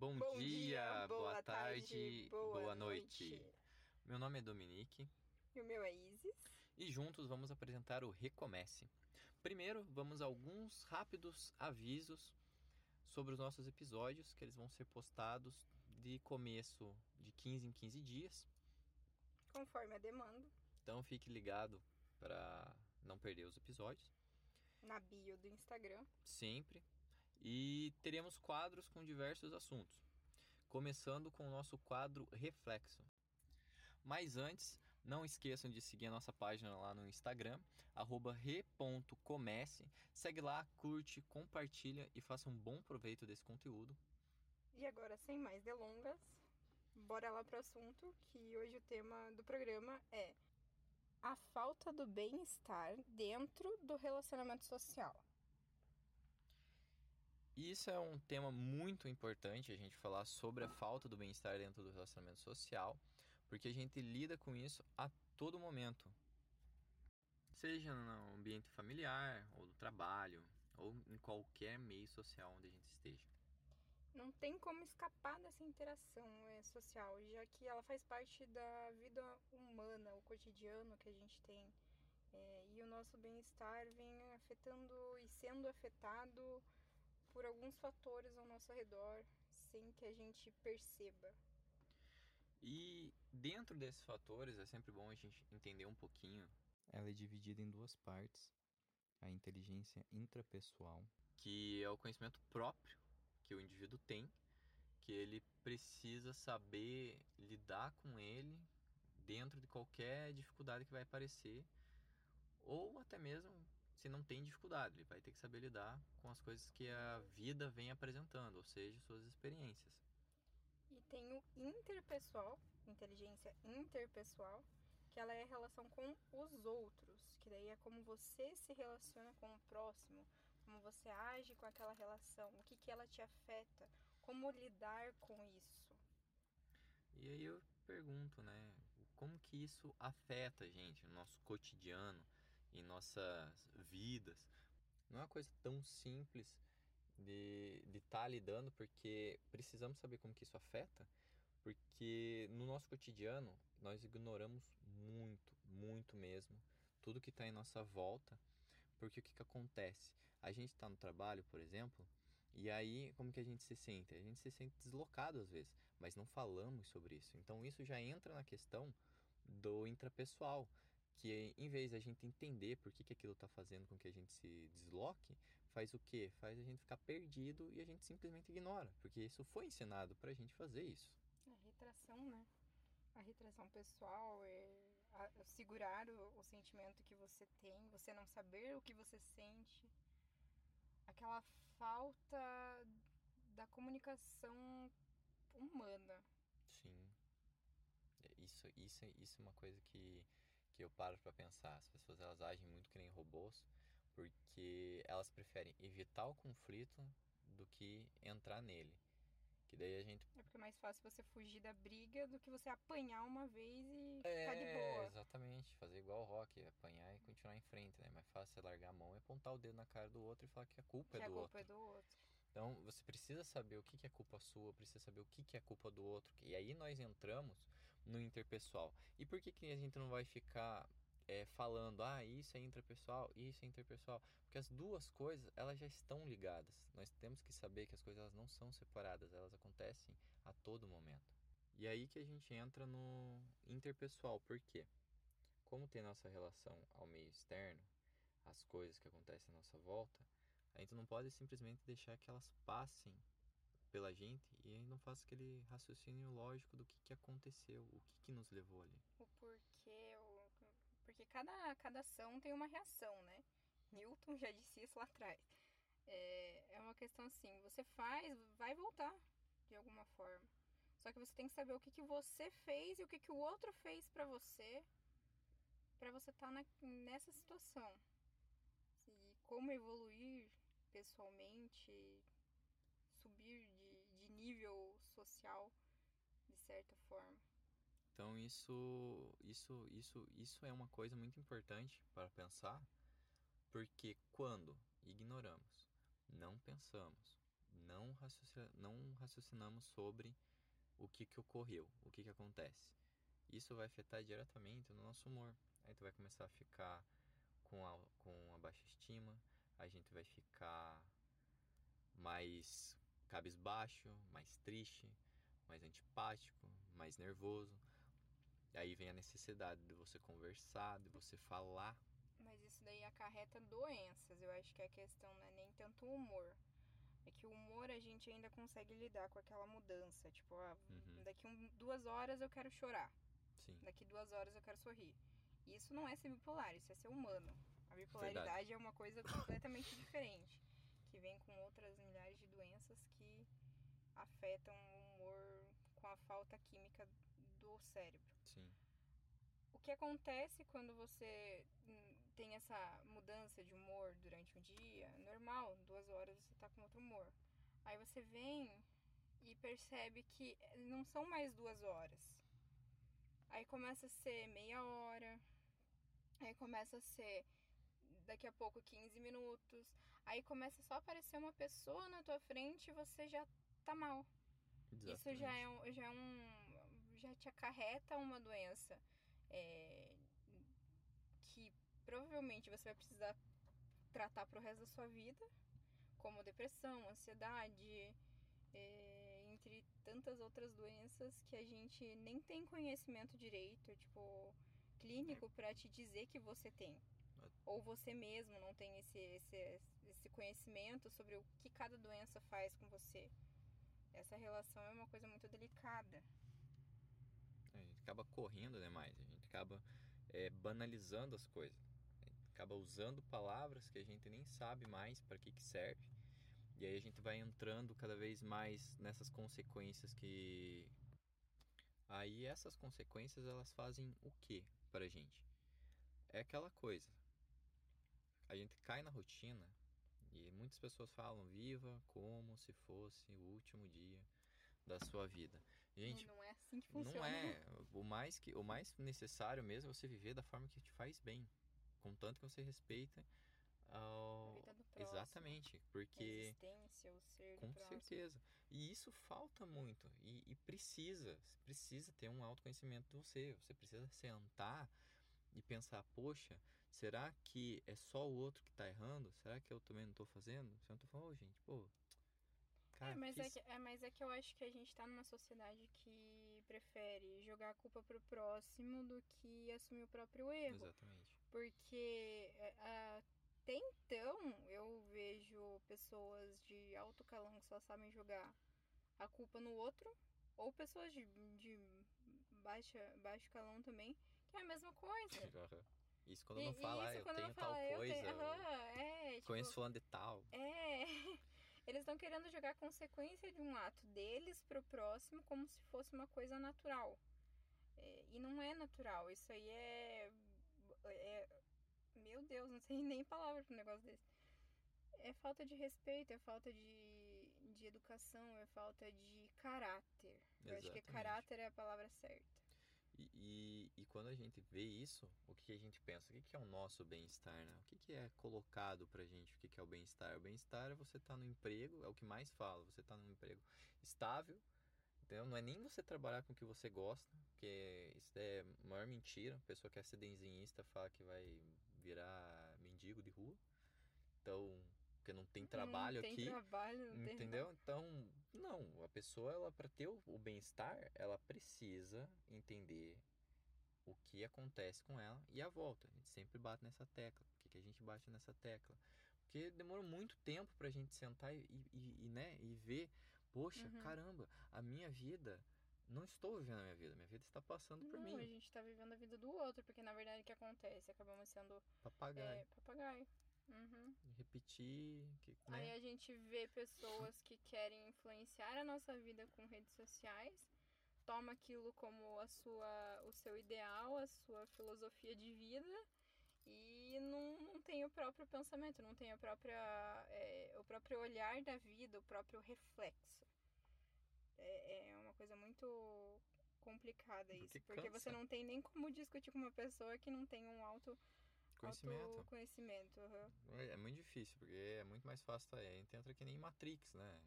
Bom, Bom dia, dia, boa, boa tarde, tarde, boa, boa noite. noite. Meu nome é Dominique E o meu é Isis. e juntos vamos apresentar o Recomece. Primeiro, vamos a alguns rápidos avisos sobre os nossos episódios, que eles vão ser postados de começo de 15 em 15 dias. Conforme a demanda, Então fique ligado para não perder os episódios, na bio do Instagram. sempre. E teremos quadros com diversos assuntos, começando com o nosso quadro Reflexo. Mas antes, não esqueçam de seguir a nossa página lá no Instagram, re.comece. Segue lá, curte, compartilha e faça um bom proveito desse conteúdo. E agora, sem mais delongas, bora lá pro assunto, que hoje o tema do programa é a falta do bem-estar dentro do relacionamento social. Isso é um tema muito importante, a gente falar sobre a falta do bem-estar dentro do relacionamento social, porque a gente lida com isso a todo momento. Seja no ambiente familiar, ou do trabalho, ou em qualquer meio social onde a gente esteja. Não tem como escapar dessa interação é, social, já que ela faz parte da vida humana, o cotidiano que a gente tem. É, e o nosso bem-estar vem afetando e sendo afetado por alguns fatores ao nosso redor, sem que a gente perceba. E dentro desses fatores é sempre bom a gente entender um pouquinho. Ela é dividida em duas partes: a inteligência intrapessoal, que é o conhecimento próprio que o indivíduo tem, que ele precisa saber lidar com ele dentro de qualquer dificuldade que vai aparecer, ou até mesmo se não tem dificuldade, ele vai ter que saber lidar com as coisas que a vida vem apresentando, ou seja, suas experiências. E tem o interpessoal, inteligência interpessoal, que ela é a relação com os outros, que daí é como você se relaciona com o próximo, como você age com aquela relação, o que, que ela te afeta, como lidar com isso. E aí eu pergunto, né, como que isso afeta a gente no nosso cotidiano, em nossas vidas? Não é uma coisa tão simples de estar de tá lidando, porque precisamos saber como que isso afeta, porque no nosso cotidiano nós ignoramos muito, muito mesmo, tudo que está em nossa volta, porque o que, que acontece? A gente está no trabalho, por exemplo, e aí como que a gente se sente? A gente se sente deslocado às vezes, mas não falamos sobre isso. Então isso já entra na questão do intrapessoal, que em vez da gente entender por que, que aquilo está fazendo com que a gente se desloque, faz o quê? Faz a gente ficar perdido e a gente simplesmente ignora, porque isso foi ensinado para a gente fazer isso. A retração, né? A retração pessoal é a- segurar o, o sentimento que você tem, você não saber o que você sente, aquela falta da comunicação humana. Sim. É, Isso, isso, isso é uma coisa que, que eu paro para pensar. As pessoas elas agem muito que nem robôs porque elas preferem evitar o conflito do que entrar nele. Que daí a gente É porque é mais fácil você fugir da briga do que você apanhar uma vez e ficar de É, boa. exatamente. Fazer igual o rock, apanhar e continuar em frente, né? Mais fácil você largar a mão e apontar o dedo na cara do outro e falar que a culpa Que é a do culpa outro. é do outro. Então você precisa saber o que é culpa sua, precisa saber o que que é culpa do outro. E aí nós entramos no interpessoal. E por que, que a gente não vai ficar é, falando, ah, isso é intrapessoal, isso é interpessoal? Porque as duas coisas, elas já estão ligadas. Nós temos que saber que as coisas elas não são separadas, elas acontecem a todo momento. E aí que a gente entra no interpessoal, por quê? Como tem nossa relação ao meio externo, as coisas que acontecem à nossa volta, a gente não pode simplesmente deixar que elas passem pela gente e não faça aquele raciocínio lógico do que, que aconteceu, o que, que nos levou ali. O porquê, o... porque cada, cada ação tem uma reação, né? Newton já disse isso lá atrás. É, é uma questão assim, você faz, vai voltar de alguma forma. Só que você tem que saber o que, que você fez e o que, que o outro fez pra você, pra você estar nessa situação. E como evoluir pessoalmente, nível social de certa forma. Então isso, isso, isso, isso é uma coisa muito importante para pensar, porque quando ignoramos, não pensamos, não, não raciocinamos sobre o que, que ocorreu, o que, que acontece. Isso vai afetar diretamente no nosso humor. Aí tu vai começar a ficar com a, com a baixa estima, a gente vai ficar mais cabisbaixo, mais triste, mais antipático, mais nervoso. E aí vem a necessidade de você conversar, de você falar. Mas isso daí acarreta doenças. Eu acho que a questão não é nem tanto o humor. É que o humor a gente ainda consegue lidar com aquela mudança. Tipo, ah, Uhum. daqui um, duas horas eu quero chorar. Sim, Daqui duas horas eu quero sorrir. Isso não é ser bipolar, isso é ser humano. A bipolaridade é uma coisa completamente diferente. Que vem com outras milhares de doenças que afetam o humor com a falta química do cérebro. sim. O que acontece quando você hum, tem essa mudança de humor durante um dia? Normal, duas horas você tá com outro humor. Aí você vem e percebe que não são mais duas horas. Aí começa a ser meia hora. Aí começa a ser daqui a pouco 15 minutos. Aí começa só a aparecer uma pessoa na tua frente e você já tá mal. Isso já é, um, já é um. já te acarreta uma doença é, que provavelmente você vai precisar tratar pro resto da sua vida, como depressão, ansiedade, é, entre tantas outras doenças que a gente nem tem conhecimento direito, tipo, clínico pra te dizer que você tem. Ou você mesmo não tem esse, esse, esse conhecimento sobre o que cada doença faz com você. Essa relação é uma coisa muito delicada. A gente acaba correndo demais, a gente acaba é, banalizando as coisas. A acaba usando palavras que a gente nem sabe mais para que, que serve. E aí a gente vai entrando cada vez mais nessas consequências que. Aí essas consequências elas fazem o que pra gente? É aquela coisa. A gente cai na rotina e muitas pessoas falam viva como se fosse o último dia da sua vida. Gente, E não é assim que funciona. não é. O mais, que, o mais necessário mesmo é você viver da forma que te faz bem. Contanto que você respeita ao... Próximo. Exatamente. Porque. Com certeza. E isso falta muito. E, e precisa. Você precisa ter um autoconhecimento de você. Você precisa sentar e pensar, poxa, será que é só o outro que tá errando? Será que eu também não tô fazendo? Se eu não tô falando, ô gente, pô. Cara, é, mas é, fiz- que, é, mas é que eu acho que a gente tá numa sociedade que prefere jogar a culpa pro próximo do que assumir o próprio erro. Exatamente. Porque é, até então eu vejo pessoas de alto calão que só sabem jogar a culpa no outro, ou pessoas de, de baixa, baixo calão também, que é a mesma coisa. Isso quando E- não fala, eu tenho não tal fala, eu coisa. tenho- eu aham, é, tipo, Conheço fulano de tal. É, eles estão querendo jogar a consequência de um ato deles pro próximo como se fosse uma coisa natural. É, e não é natural, isso aí é, é. Meu Deus, não sei nem palavra pra um negócio desse. É falta de respeito, é falta de, de educação, é falta de caráter. Eu acho que Exatamente. caráter é a palavra certa. E, e, e quando a gente vê isso, o que a gente pensa? O que que é o nosso bem-estar, né? O que que é colocado pra gente? O que que é o bem-estar? O bem-estar é você estar no emprego, é o que mais fala, você tá num emprego estável, entendeu? Não é nem você trabalhar com o que você gosta, porque isso é a maior mentira. A pessoa que é ser desenhista fala que vai virar mendigo de rua. Então, porque não tem trabalho não tem aqui. trabalho, não tem Entendeu? Então, não, a pessoa, ela para ter o, o bem-estar, ela precisa entender o que acontece com ela e a volta. A gente sempre bate nessa tecla. Por que, que a gente bate nessa tecla? Porque demorou muito tempo pra gente sentar e, e, e, né, e ver, poxa, Uhum. caramba, a minha vida, não estou vivendo a minha vida, minha vida está passando por Não, mim. a gente tá vivendo a vida do outro, porque na verdade o que acontece? Acabamos sendo Papagaio. é, papagaio. Uhum. Repetir, que, Aí né? a gente vê pessoas que querem influenciar a nossa vida com redes sociais, toma aquilo como a sua, o seu ideal, a sua filosofia de vida e não, não tem o próprio pensamento, não tem a própria, é, o próprio olhar da vida, o próprio reflexo. É, é uma coisa muito complicada Porque isso, porque você cansa. não tem nem como discutir com uma pessoa que não tem um auto Conhecimento. conhecimento É, é muito difícil, porque é muito mais fácil. tá? A gente entra que nem Matrix, né?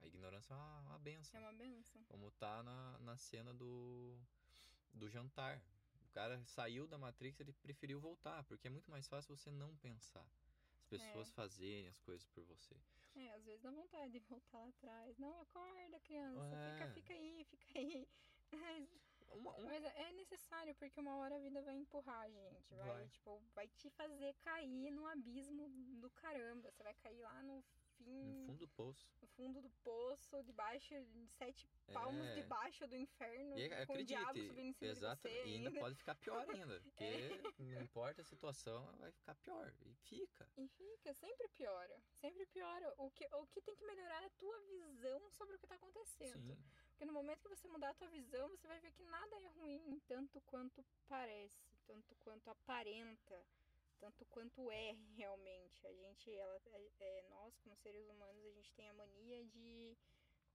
A ignorância é uma, uma benção. É uma benção. Como tá na, na cena do, do jantar. O cara saiu da Matrix, ele preferiu voltar, porque é muito mais fácil você não pensar. As pessoas É. fazerem as coisas por você. É, às vezes dá vontade de voltar lá atrás. Não, acorda, criança. É. Fica, fica aí, fica aí. Mas, Uma, mas é necessário, porque uma hora a vida vai empurrar a gente. Vai, Vai. tipo, vai te fazer cair no abismo do caramba. Você vai cair lá no fim. no fundo do poço. no fundo do poço, debaixo de sete palmos É. debaixo do inferno, E com o diabo acredite, subindo em cima exato, de você. e ainda ainda. pode ficar pior ainda, porque não importa a situação, vai ficar pior, e fica. E fica, sempre piora. Sempre piora. O que, o que tem que melhorar é a tua visão sobre o que tá acontecendo. Sim, Porque no momento que você mudar a tua visão, você vai ver que nada é ruim, tanto quanto parece, tanto quanto aparenta, tanto quanto é realmente. A gente, ela, é, é, nós como seres humanos, a gente tem a mania de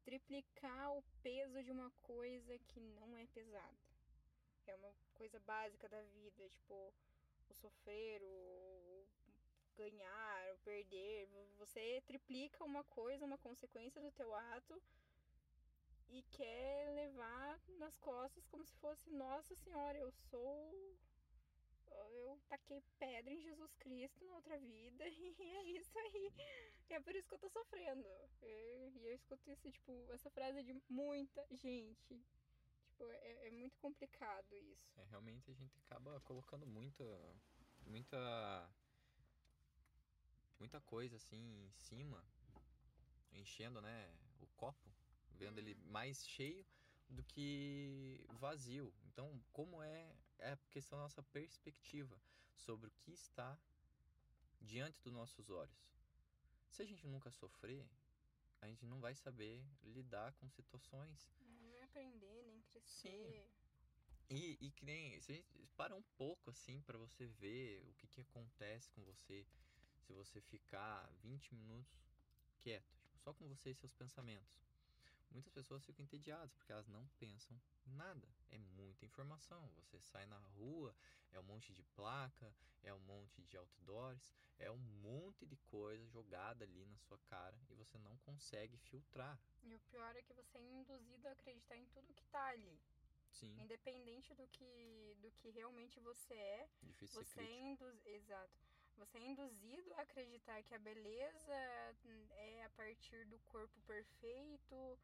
triplicar o peso de uma coisa que não é pesada. É uma coisa básica da vida, tipo o sofrer, o ganhar, o perder. Você triplica uma coisa, uma consequência do teu ato e quer levar nas costas como se fosse, nossa senhora, eu sou. Eu taquei pedra em Jesus Cristo na outra vida e é isso aí. É por isso que eu tô sofrendo. E e eu escuto isso, tipo, essa frase de muita gente. Tipo, é, é muito complicado isso. é, realmente a gente acaba colocando muita, muita, muita coisa assim em cima, enchendo, né, o copo, vendo ele mais cheio do que vazio. Então, como é, é a questão da nossa perspectiva sobre o que está diante dos nossos olhos. Se a gente nunca sofrer, a gente não vai saber lidar com situações Não vai aprender, nem crescer. e, e que nem, para um pouco assim pra você ver o que, que acontece com você se você ficar 20 minutos quieto, tipo, só com você e seus pensamentos. Muitas pessoas ficam entediadas porque elas não pensam nada. É muita informação. Você sai na rua, é um monte de placa, é um monte de outdoors, é um monte de coisa jogada ali na sua cara e você não consegue filtrar. E o pior é que você é induzido a acreditar em tudo que tá ali. Sim, Independente do que, do que realmente você é, difícil você é induzido. Exato. Você é induzido a acreditar que a beleza é a partir do corpo perfeito,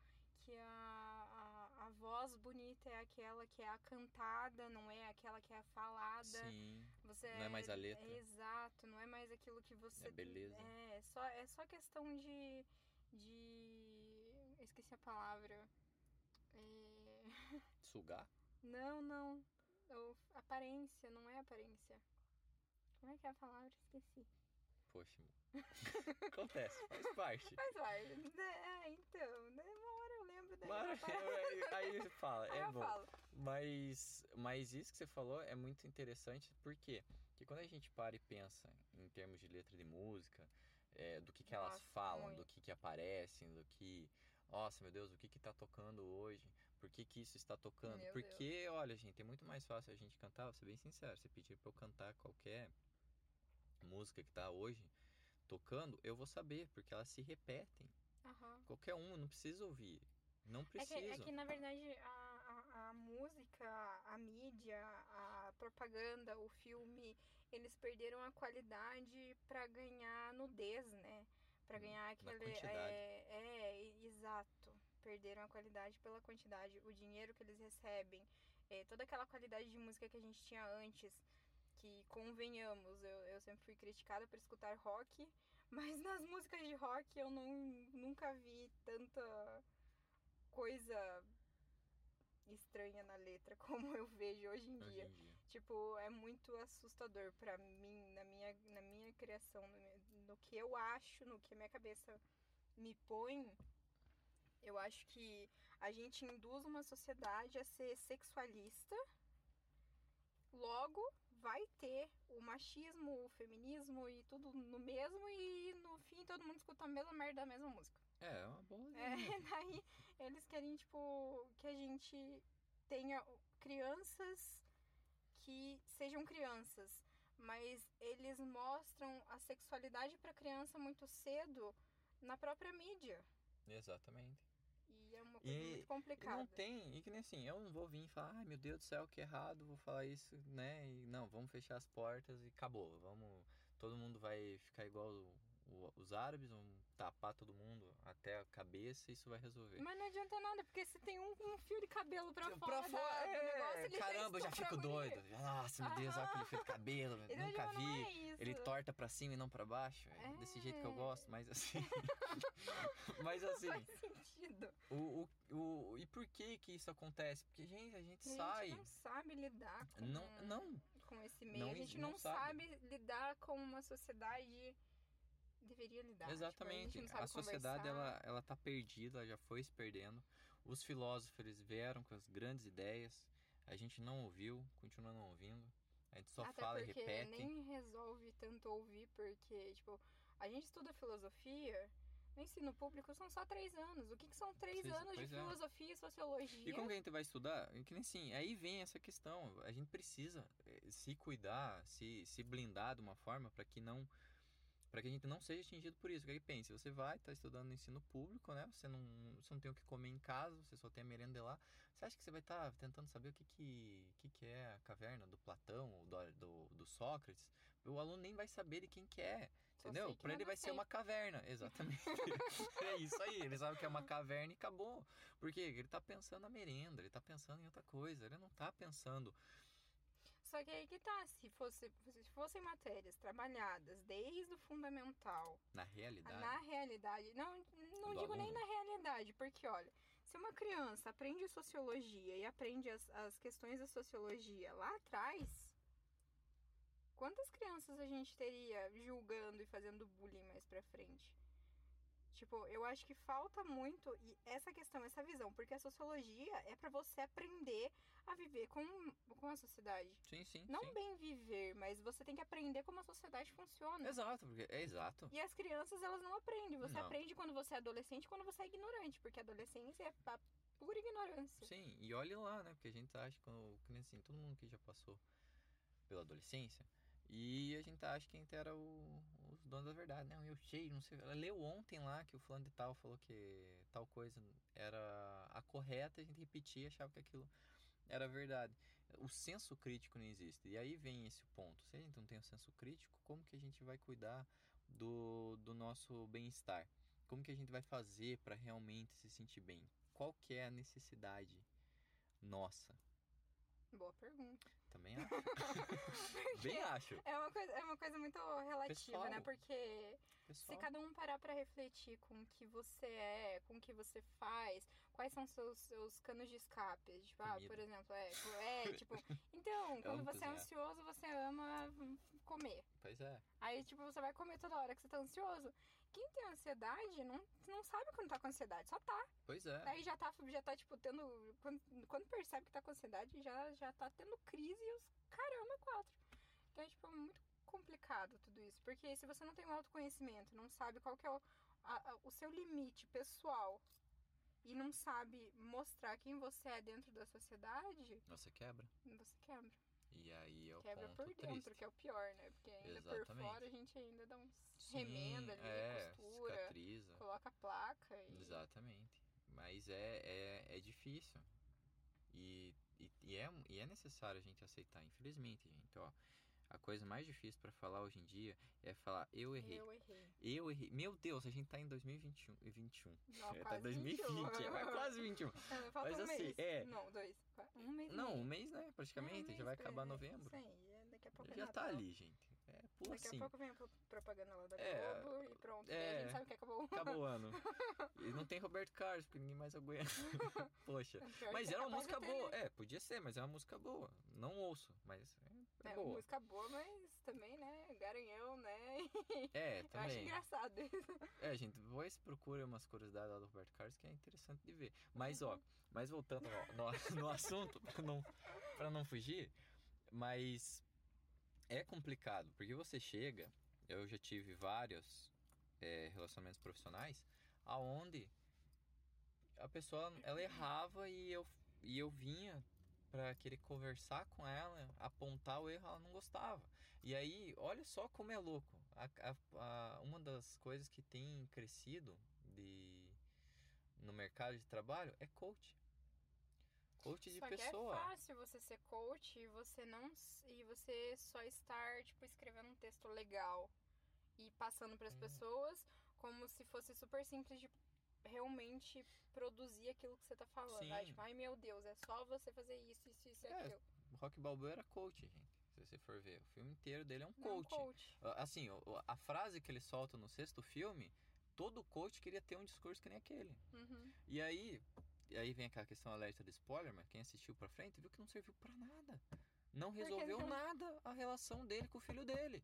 que a, a, a voz bonita é aquela que é a cantada, não é aquela que é a falada. Sim, Você Não é mais a letra. é exato, não é mais aquilo que você. É beleza. É, só, é só questão de. de. eu esqueci a palavra. É, sugar. não, não. O- aparência, não é aparência. Como é que é a palavra? Esqueci. Poxa, acontece, faz parte. Mas vai. É, então. né, lembro daí. Mas, aí, aí você fala, Aí é eu bom. falo. Mas, mas isso que você falou é muito interessante, por quê? Porque quando a gente para e pensa em termos de letra de música, é, do que, que elas Nossa, falam, muito. do que, que aparecem, do que. Nossa, meu Deus, o que que tá tocando hoje? Por que, que isso está tocando? Meu Porque, olha, gente, é muito mais fácil a gente cantar, vou ser bem sincero, você pedir pra eu cantar qualquer música que tá hoje tocando, eu vou saber, porque elas se repetem. Aham. Qualquer um, eu não preciso ouvir. Não É que, é que, na verdade, a, a, a música, a mídia, a propaganda, o filme, eles perderam a qualidade pra ganhar nudez, né? Pra Hum, ganhar aquele. É, é, exato. Perderam a qualidade pela quantidade. O dinheiro que eles recebem, é, toda aquela qualidade de música que a gente tinha antes. Que convenhamos, eu, eu sempre fui criticada por escutar rock, mas nas músicas de rock eu não, nunca vi tanta coisa estranha na letra como eu vejo hoje em Hoje dia. em dia. Tipo, é muito assustador pra mim, na minha, na minha criação, no, meu- no que eu acho, no que a minha cabeça me põe. Eu acho que a gente induz uma sociedade a ser sexualista. Logo, vai ter o machismo, o feminismo e tudo no mesmo, e no fim todo mundo escuta a mesma merda da mesma música. É, é uma boa É, linha. daí eles querem, tipo, que a gente tenha crianças que sejam crianças, mas eles mostram a sexualidade pra criança muito cedo na própria mídia. Exatamente. é uma coisa E- muito E complicada. não tem, e que nem assim, eu não vou vir e falar, ai meu Deus do céu, que errado, vou falar isso, né? E não, vamos fechar as portas e acabou. Vamos. Todo mundo vai ficar igual o- o- os árabes, vão tapar todo mundo até a cabeça e isso vai resolver. Mas não adianta nada, porque se tem um, um fio de cabelo pra Pra fora, da- fora, do negócio, é, ele caramba, eu já a fico doido. Nossa, meu Deus, olha aquele fio de cabelo, Então, nunca não vi. é. Ele torta pra cima e não pra baixo. É desse jeito que eu É. gosto, mas assim. mas assim, Faz sentido. o, o, o, e por que que isso acontece? Porque, gente, a gente A sai. gente não sabe lidar com, Não, não, com esse meio. não a gente não, não sabe. sabe. lidar com uma sociedade deveria lidar. Tipo, a exatamente. não sabe a sociedade ela, ela tá perdida, ela já foi se perdendo. Os filósofos vieram com as grandes ideias. A gente não ouviu, continua não ouvindo. A gente só Até fala e repete. nem resolve tanto ouvir, porque, tipo, a gente estuda filosofia, no ensino público são só três anos. O que, que são três anos de é. filosofia e sociologia? E como que a gente vai estudar? Que nem assim, aí vem essa questão. A gente precisa eh, se cuidar, se, se blindar de uma forma para que não para que a gente não seja atingido por isso. Porque aí pense, você vai estar estudando no ensino público, né? Você não, você não tem o que comer em casa, você só tem a merenda lá. Você acha que você vai estar tentando saber o que que, que, que é a caverna do Platão ou do, do, do Sócrates? O aluno nem vai saber de quem que é. Entendeu? que Pra ele vai ser sei. uma caverna, exatamente. é isso aí, ele sabe que é uma caverna e acabou. Porque ele tá pensando na merenda, ele tá pensando em outra coisa, ele não tá pensando. Só que aí que tá, se, fosse, se fossem matérias trabalhadas desde o fundamental Na realidade. na realidade, não, não digo nem aluno. na realidade, porque olha, se uma criança aprende sociologia e aprende as, as questões da sociologia lá atrás, quantas crianças a gente teria julgando e fazendo bullying mais pra frente? Tipo, eu acho que falta muito e essa questão, essa visão, porque a sociologia é pra você aprender a viver com, com a sociedade. Sim, sim. Não sim. bem viver, mas você tem que aprender como a sociedade funciona. Exato, porque é exato. E as crianças, elas não aprendem. Você Não. aprende quando você é adolescente e quando você é ignorante, porque a adolescência é a pura ignorância. Sim, e olhe lá, né? Porque a gente acha quando, que nem assim, todo mundo que já passou pela adolescência. E a gente acha que a gente era o, os donos da verdade. Não, eu sei, não sei. Ela leu ontem lá que o fulano de tal falou que tal coisa era a correta, a gente repetia e achava que aquilo era verdade. O senso crítico não existe. E aí vem esse ponto. Se a gente não tem o senso crítico, como que a gente vai cuidar do, do nosso bem-estar? Como que a gente vai fazer para realmente se sentir bem? Qual que é a necessidade nossa? Boa pergunta. Também acho. Bem acho. É uma coisa, é uma coisa muito relativa, Pessoal. né? Porque se Pessoal. cada um parar pra refletir com o que você é, com o que você faz, quais são seus, seus canos de escape. Tipo, ah, por exemplo, é, é tipo, então, quando você é ansioso, você ama hum, comer. Pois é. Aí, tipo, você vai comer toda hora que você tá ansioso. Quem tem ansiedade não, não sabe quando tá com ansiedade, só tá. Pois é. Daí já tá, já tá tipo, tendo. Quando, quando percebe que tá com ansiedade, já, já tá tendo crise e os caramba, quatro. Então é, tipo, muito complicado tudo isso. Porque se você não tem um autoconhecimento, não sabe qual que é o, a- a- o seu limite pessoal e não sabe mostrar quem você é dentro da sociedade, Você quebra. você quebra. E aí é o Quebra ponto por dentro, triste. que é o pior, né? Porque ainda por Exatamente. fora a gente ainda dá uns Sim, remenda ali, é, costura, cicatriza. coloca a placa e. Exatamente. Mas é, é, é difícil. E, e, e é, e é necessário a gente aceitar. Infelizmente, gente, ó. A coisa mais difícil pra falar hoje em dia é falar eu errei. Eu errei. Eu errei. Meu Deus, a gente tá em 2021. e 21. Não, É, tá quase 2020, 21. é quase 21. Não, falta Mas um assim, mês. é. Não, dois. Um mês. e Não, um mês, né? Praticamente. É, um já mês vai pra- acabar novembro. Sim, é, daqui a pouco é Já tá ali, gente. É, pula Daqui assim. a pouco vem a pro- propaganda lá da É, Globo e pronto. é. Daí a gente sabe que acabou. Acabou o ano. E não tem Roberto Carlos, porque ninguém mais aguenta. Poxa. Mas era uma música boa. né? É, podia ser, mas é uma música boa. Não ouço, mas é, boa. música boa, mas também, né? Garanhão, né? É, Eu acho também. engraçado isso. É, gente, depois procura umas curiosidades lá do Roberto Carlos que é interessante de ver. Mas, Uhum. ó, mas voltando ó, no, no assunto, pra não, pra não fugir, mas é complicado, porque você chega, eu já tive vários é, relacionamentos profissionais, aonde a pessoa, ela errava e eu, e eu vinha pra querer conversar com ela, apontar o erro, ela não gostava. E aí, olha só como é louco. A, a- a- uma das coisas que tem crescido de no mercado de trabalho é coach. Coach de Só pessoa. que é fácil você ser coach e você não e você só estar tipo escrevendo um texto legal e passando para as Hum. pessoas como se fosse super simples de realmente produzir aquilo que você tá falando. Sim. tipo, ai meu Deus, é só você fazer isso, isso, isso e É, aquilo. Rock Balboa era coach, gente. Se você for ver, o filme inteiro dele é um Não é coach. coach. Ah, Assim, a frase que ele solta no sexto filme, todo coach queria ter um discurso que nem aquele. Uhum. E aí, e aí vem aquela questão alerta do spoiler, mas quem assistiu pra frente viu que não serviu pra nada. Não resolveu não? nada a relação dele com o filho dele.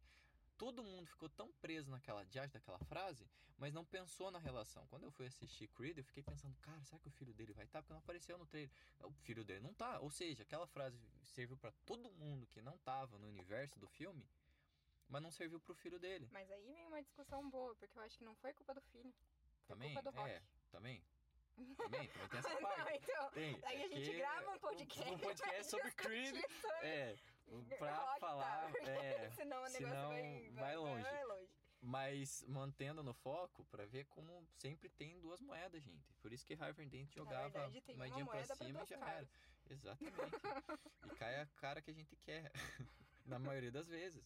Todo mundo ficou tão preso naquela diagem daquela frase, mas não pensou na relação. Quando eu fui assistir Creed, eu fiquei pensando, cara, será que o filho dele vai estar? Porque não apareceu no trailer. O filho dele não tá. Ou seja, aquela frase serviu pra todo mundo que não tava no universo do filme, mas não serviu pro filho dele. Mas aí vem uma discussão boa, porque eu acho que não foi culpa do filho. Foi Também? culpa do Rock. É, também. Também, também tem essa não, parte. então. Tem, Aí a é gente grava um podcast. Um podcast sobre Creed. sobre É, pra tá? falar. É, senão o negócio senão vai, vai longe. Vai longe. mas mantendo no foco pra ver como sempre tem duas moedas, gente. Por isso que Harvard Dent jogava verdade, tem uma moedinha pra moeda pra cima e já caras. era. Exatamente. e cai a cara que a gente quer. na maioria das vezes.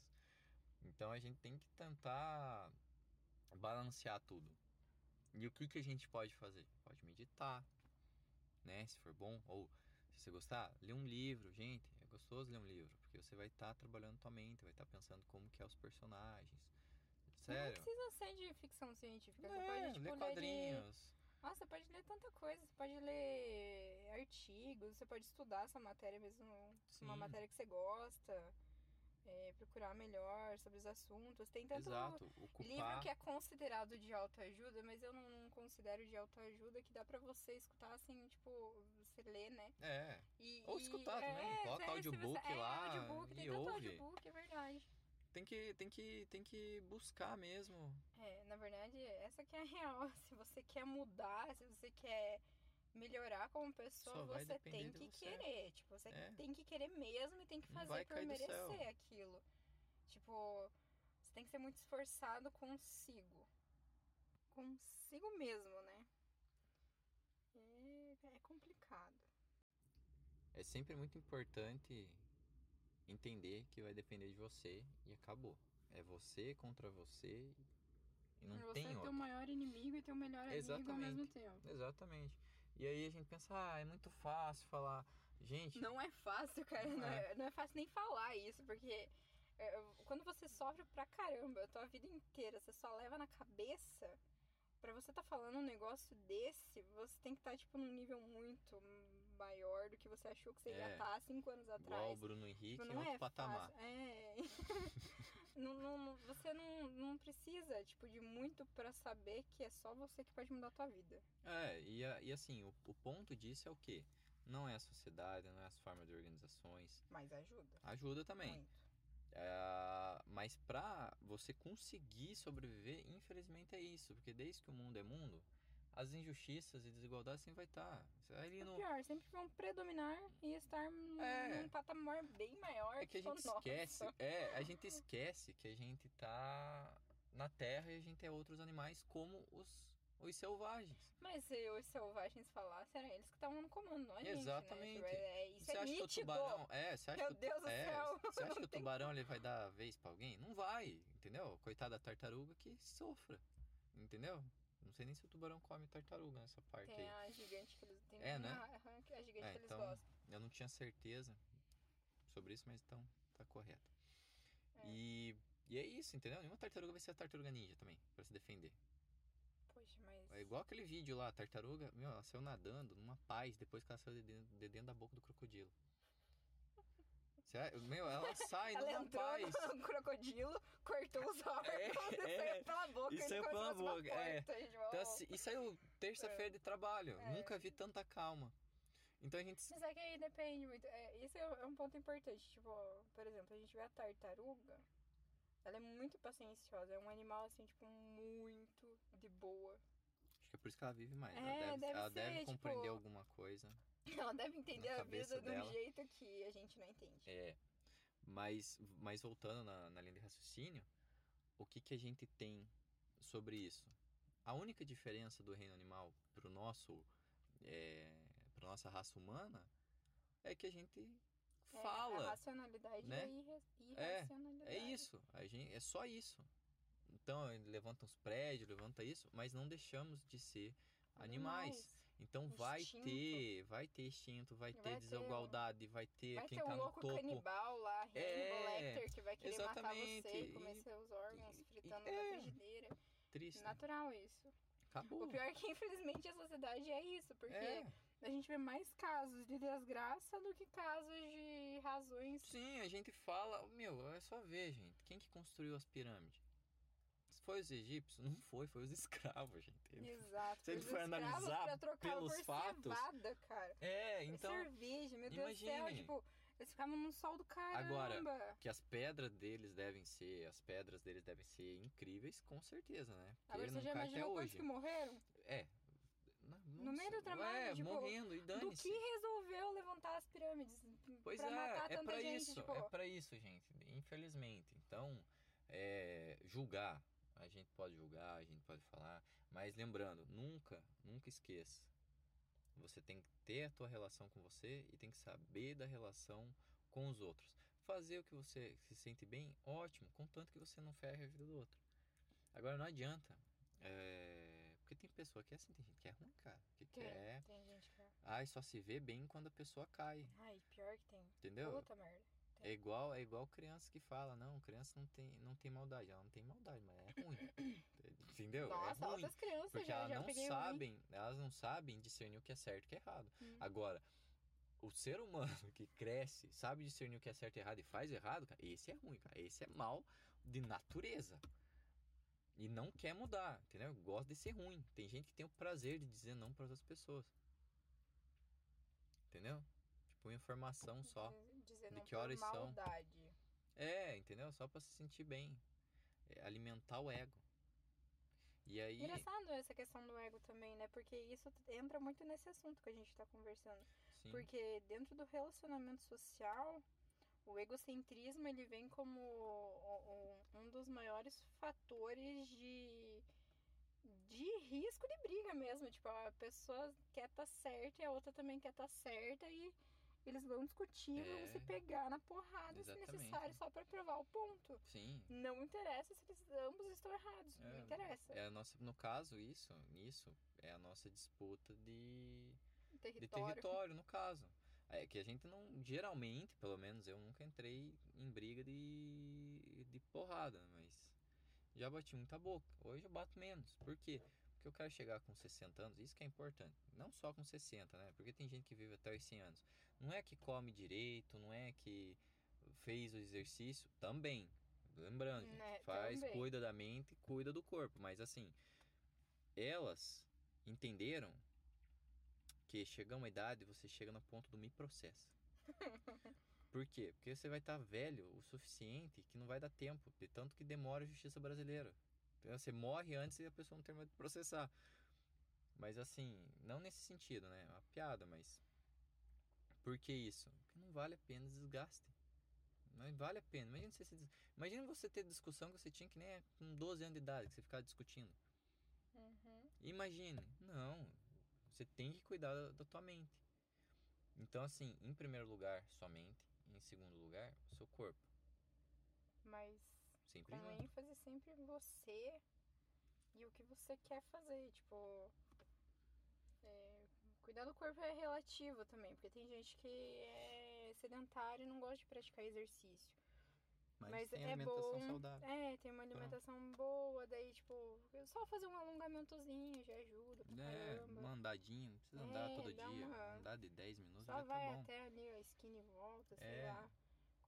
Então a gente tem que tentar balancear tudo. E o que, que a gente pode fazer? Pode meditar, né? Se for bom. Ou se você gostar, ler um livro. Gente, é gostoso ler um livro. Porque você vai estar trabalhando tua mente, vai estar pensando como que é os personagens. Sério. Não precisa ser de ficção científica. Você É, pode, tipo, ler ler de... quadrinhos. Nossa, você pode ler tanta coisa. Você pode ler artigos, você pode estudar essa matéria mesmo, uma Sim. matéria que você gosta. É, procurar melhor sobre os assuntos. Tem tanto Exato. livro Ocupar. que é considerado de autoajuda, mas eu não, considero de autoajuda que dá pra você escutar assim, tipo, você lê, né? É. E, Ou e- escutar é, também, coloca é, se audiobook você- lá É, audiobook, tem e tanto ouve. audiobook, é verdade. Tem que, tem que, tem que buscar mesmo. É, na verdade, essa que é a real. Se você quer mudar, se você quer melhorar como pessoa, você tem que querer. Tipo, você É. tem que querer mesmo e tem que fazer por merecer aquilo. Tipo, você tem que ser muito esforçado consigo. Consigo mesmo, né? É, é complicado. É sempre muito importante entender que vai depender de você e acabou. É você contra você e não você tem é teu outro. maior inimigo e teu melhor amigo ao mesmo tempo. Exatamente. E aí a gente pensa, ah, é muito fácil falar. Gente, Não é fácil, cara. Não É. não é fácil nem falar isso, porque é, quando você sofre pra caramba a tua vida inteira, você só leva na cabeça. Pra você tá falando um negócio desse, você tem que estar, tipo, num nível muito maior do que você achou que você ia É. estar há cinco anos igual o atrás. Bruno Henrique Tipo, em não outro é patamar. fácil. É. não, não- não- você não, não precisa, tipo, de muito pra saber que é só você que pode mudar a tua vida. É, e, e assim, o, o ponto disso é o quê? Não é a sociedade, não é as formas de organizações. Mas ajuda. Ajuda também. Muito. É, mas pra você conseguir sobreviver, infelizmente é isso. Porque desde que o mundo é mundo, as injustiças e desigualdades sempre vai estar. Ali É pior, sempre vão predominar e estar num, É. num patamar bem maior É que a tipo, gente nossa. esquece. É, a gente esquece que a gente tá na Terra e a gente é outros animais como os, os selvagens. Mas se os selvagens falassem, eram eles que estavam no comando, não a gente, né? Exatamente. Tipo, é, é- isso você é acha nítido. que o tubarão. É, você acha Meu que Deus do é, céu, Você acha que o tubarão ele vai dar vez pra alguém? Não vai, entendeu? Coitada da tartaruga que sofra. Entendeu? Não sei nem se o tubarão come tartaruga nessa parte Tem aí. a gigante que eles tem É, né? é a gigante É, que eles então- gostam. Eu não tinha certeza sobre isso, mas então tá correto. É. E, e é isso, entendeu? Nenhuma tartaruga vai ser a tartaruga ninja também, pra se defender. Poxa, mas. É igual aquele vídeo lá, a tartaruga, meu, ela saiu nadando numa paz depois que ela saiu de dentro, de dentro da boca do crocodilo. Sério? Meu, ela sai Ela numa entrou paz. no crocodilo, cortou os órgãos É, e é. saiu pela boca. E saiu pela boca, é. Então, assim, e saiu terça-feira de trabalho. É. Nunca vi tanta calma. Então a gente. Mas é que aí depende muito. É, esse é é um ponto importante. Tipo, por exemplo, a gente vê a tartaruga. Ela é muito pacienciosa. É um animal, assim, tipo, muito de boa. Acho que é por isso que ela vive mais. É, ela deve, deve ela ser, deve tipo, compreender alguma coisa. Ela deve entender a vida de um dela. jeito que a gente não entende. É. Mas, mas voltando na, na linha de raciocínio, o que, que a gente tem sobre isso? A única diferença do reino animal pro nosso, é, pra nossa raça humana é que a gente É, fala. a racionalidade né? e irra- irracionalidade. É isso, a gente, é só isso. Então, levanta os prédios, levanta isso, mas não deixamos de ser animais. Então vai Instinto. ter, vai ter instinto, vai ter Vai ter, desigualdade, vai ter Vai quem ter tá um no louco topo. canibal lá, Hannibal É, Lecter, que vai querer matar exatamente, você e comer seus órgãos e- fritando é. na frigideira. Triste. Natural isso. Acabou. O pior é que, infelizmente, a sociedade é isso, porque É, a gente vê mais casos de desgraça do que casos de razões. sim, a gente fala, meu, é só ver, gente. Quem que construiu as pirâmides? Foi os egípcios? Não foi, foi os escravos, gente. Exato. Se ele Os for analisar pelos fatos, cevada, cara. É, Por então cerveja, meu Deus do céu. Tipo, eles ficavam no sol do caramba. Agora, que as pedras deles devem ser, as pedras deles devem ser incríveis, com certeza, né? Porque Agora você já imaginou quantos hoje. que morreram? É. Não- No meio do trabalho, é, tipo, morrendo e Do dane-se. que resolveu levantar as pirâmides? Pois pra é, matar é gente, isso, tipo, é pra isso, gente. Infelizmente. Então, é, julgar, a gente pode julgar, a gente pode falar, mas lembrando, nunca, nunca esqueça. Você tem que ter a tua relação com você e tem que saber da relação com os outros. Fazer o que você se sente bem, ótimo, contanto que você não ferre a vida do outro. Agora não adianta. é, porque tem pessoa que é assim, tem gente que é ruim, cara. Que Tem, quer. tem gente que é. Ai, só se vê bem quando a pessoa cai. Ai, pior que tem. Entendeu? Puta merda. É igual, é igual criança que fala, não, criança não tem, não tem maldade, ela não tem maldade, mas é ruim. Entendeu? Nossa, é ruim. outras crianças Porque já, elas já não peguei ruim. sabem, elas não sabem discernir o que é certo e o que é errado. Hum. Agora, o ser humano que cresce, sabe discernir o que é certo e errado e faz errado, cara, esse é ruim, cara. Esse é mal de natureza. E não quer mudar, entendeu? Gosta de ser ruim. Tem gente que tem o prazer de dizer não para outras pessoas. Entendeu? Tipo, informação só. Dizer De que horas são? maldade. É, entendeu? Só pra se sentir bem. É alimentar o ego. E aí. Engraçado essa questão do ego também, né? Porque isso entra muito nesse assunto que a gente tá conversando. Sim. Porque dentro do relacionamento social, o egocentrismo ele vem como um dos maiores fatores de, de risco de briga mesmo. Tipo, a pessoa quer estar certa e a outra também quer estar certa e eles vão discutir, vão É. se pegar na porrada se Exatamente. necessário, só pra provar o ponto. Sim. Não interessa se eles ambos estão errados, não É, interessa. É a nossa, no caso, isso, isso é a nossa disputa de, de território. território, no caso. É que a gente não, geralmente, pelo menos eu nunca entrei em briga de, de porrada, mas já bati muita boca. Hoje eu bato menos. Por quê? Porque eu quero chegar com 60 anos, isso que é importante. Não só com 60, né? Porque tem gente que vive até os 100 anos. Não é que come direito, não é que fez o exercício, também. Lembrando, Né, faz, também. cuida da mente, cuida do corpo. Mas assim, elas entenderam que chega uma idade você chega no ponto do me processa. Por quê? Porque você vai estar velho o suficiente que não vai dar tempo, de tanto que demora a justiça brasileira. Então, você morre antes e a pessoa não termina de processar. Mas assim, não nesse sentido, né? É uma piada, mas. Por que isso? Porque não vale a pena desgaste. Não vale a pena. Imagina você, se Imagina você ter discussão que você tinha que nem é com 12 anos de idade, que você ficava discutindo. Uhum. Imagine, não. Você tem que cuidar da, da tua mente. Então, assim, em primeiro lugar, sua mente. Em segundo lugar, o seu corpo. Mas Sempre com junto. ênfase sempre em você e o que você quer fazer. Tipo, é, cuidar do corpo é relativo também, porque tem gente que é sedentário e não gosta de praticar exercício. Mas, Mas tem é alimentação bom. saudável. É, tem uma alimentação boa, daí, tipo, só fazer um alongamentozinho já ajuda É, caramba. uma andadinha, não precisa andar É, todo dá dia. uma- Andar de 10 minutos Só já tá vai bom. até ali a skin e volta, sei É. lá.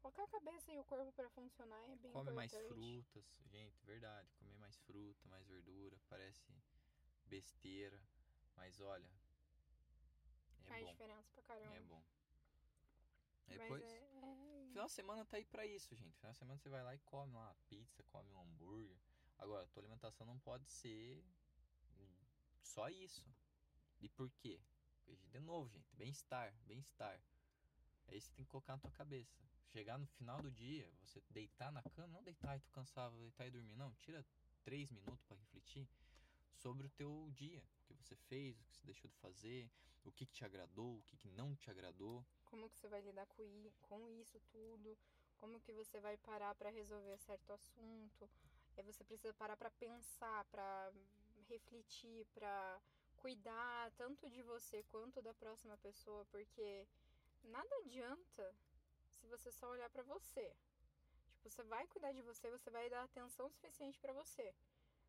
Colocar a cabeça e o corpo pra funcionar é bem Come mais importante. frutas, gente, verdade. Comer mais fruta, mais verdura, parece besteira. Mas olha, é Faz bom. diferença pra caramba. É bom. Mas Depois, é, é... final de semana tá aí pra isso, gente. Final de semana você vai lá e come uma pizza, come um hambúrguer. Agora, tua alimentação não pode ser só isso. E por quê? De novo, gente, bem-estar, bem-estar. É isso que tem que colocar na tua cabeça. Chegar no final do dia, você deitar na cama, não deitar e tu cansava, deitar e dormir, não. Tira três minutos pra refletir sobre o teu dia, o que você fez, o que você deixou de fazer, o que, que te agradou, o que, que não te agradou. Como que você vai lidar com, isso tudo? Como que você vai parar pra resolver certo assunto? Aí você precisa parar pra pensar, pra refletir, pra cuidar tanto de você quanto da próxima pessoa, porque nada adianta se você só olhar pra você. Tipo, você vai cuidar de você, você vai dar atenção suficiente pra você.